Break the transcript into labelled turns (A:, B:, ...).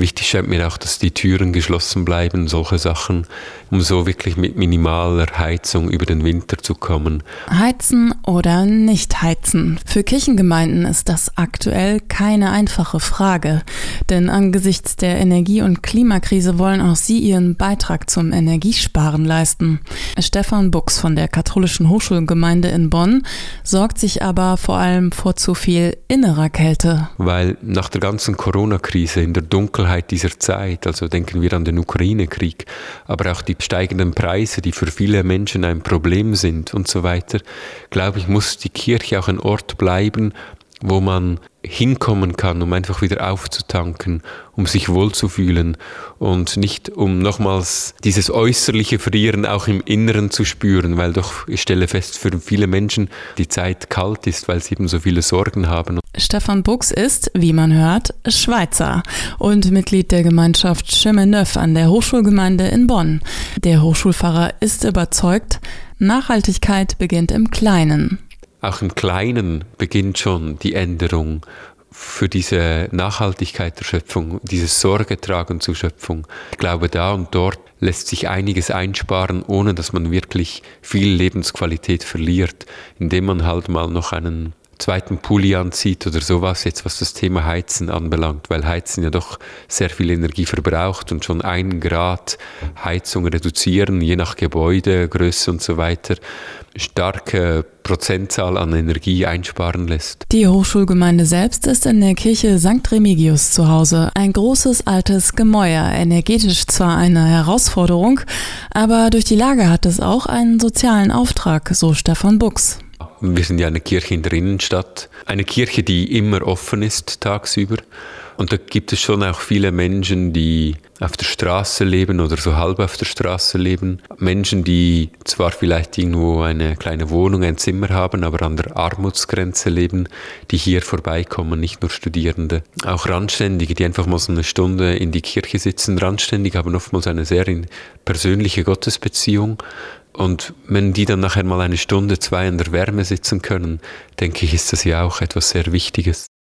A: Wichtig scheint mir auch, dass die Türen geschlossen bleiben, solche Sachen, um so wirklich mit minimaler Heizung über den Winter zu kommen.
B: Heizen oder nicht heizen? Für Kirchengemeinden ist das aktuell keine einfache Frage. Denn angesichts der Energie- und Klimakrise wollen auch sie ihren Beitrag zum Energiesparen leisten. Stefan Buchs von der Katholischen Hochschulgemeinde in Bonn sorgt sich aber vor allem vor zu viel innerer Kälte.
A: Weil nach der ganzen Corona-Krise in der Dunkelheit dieser Zeit, also denken wir an den Ukraine-Krieg, aber auch die steigenden Preise, die für viele Menschen ein Problem sind und so weiter, glaube ich, muss die Kirche auch ein Ort bleiben, wo man hinkommen kann, um einfach wieder aufzutanken, um sich wohlzufühlen und nicht um nochmals dieses äußerliche Frieren auch im Inneren zu spüren, weil doch ich stelle fest, für viele Menschen die Zeit kalt ist, weil sie eben so viele Sorgen haben.
B: Stefan Buchs ist, wie man hört, Schweizer und Mitglied der Gemeinschaft Chemin Neuf an der Hochschulgemeinde in Bonn. Der Hochschulpfarrer ist überzeugt, Nachhaltigkeit beginnt im Kleinen.
A: Auch im Kleinen beginnt schon die Änderung für diese Nachhaltigkeit der Schöpfung, dieses Sorgetragen zur Schöpfung. Ich glaube, da und dort lässt sich einiges einsparen, ohne dass man wirklich viel Lebensqualität verliert, indem man halt mal noch einen zweiten Pulli anzieht oder sowas, jetzt was das Thema Heizen anbelangt, weil Heizen ja doch sehr viel Energie verbraucht und schon ein Grad Heizung reduzieren, je nach Gebäudegröße und so weiter, starke Prozentzahl an Energie einsparen lässt.
B: Die Hochschulgemeinde selbst ist in der Kirche St. Remigius zu Hause. Ein großes altes Gemäuer, energetisch zwar eine Herausforderung, aber durch die Lage hat es auch einen sozialen Auftrag, so Stefan Buchs.
A: Wir sind ja eine Kirche in der Innenstadt, eine Kirche, die immer offen ist tagsüber. Und da gibt es schon auch viele Menschen, die auf der Straße leben oder so halb auf der Straße leben. Menschen, die zwar vielleicht irgendwo eine kleine Wohnung, ein Zimmer haben, aber an der Armutsgrenze leben, die hier vorbeikommen, nicht nur Studierende. Auch Randständige, die einfach mal so eine Stunde in die Kirche sitzen. Randständige haben oftmals eine sehr persönliche Gottesbeziehung und wenn die dann nachher mal eine Stunde, zwei in der Wärme sitzen können, denke ich, ist das ja auch etwas sehr Wichtiges.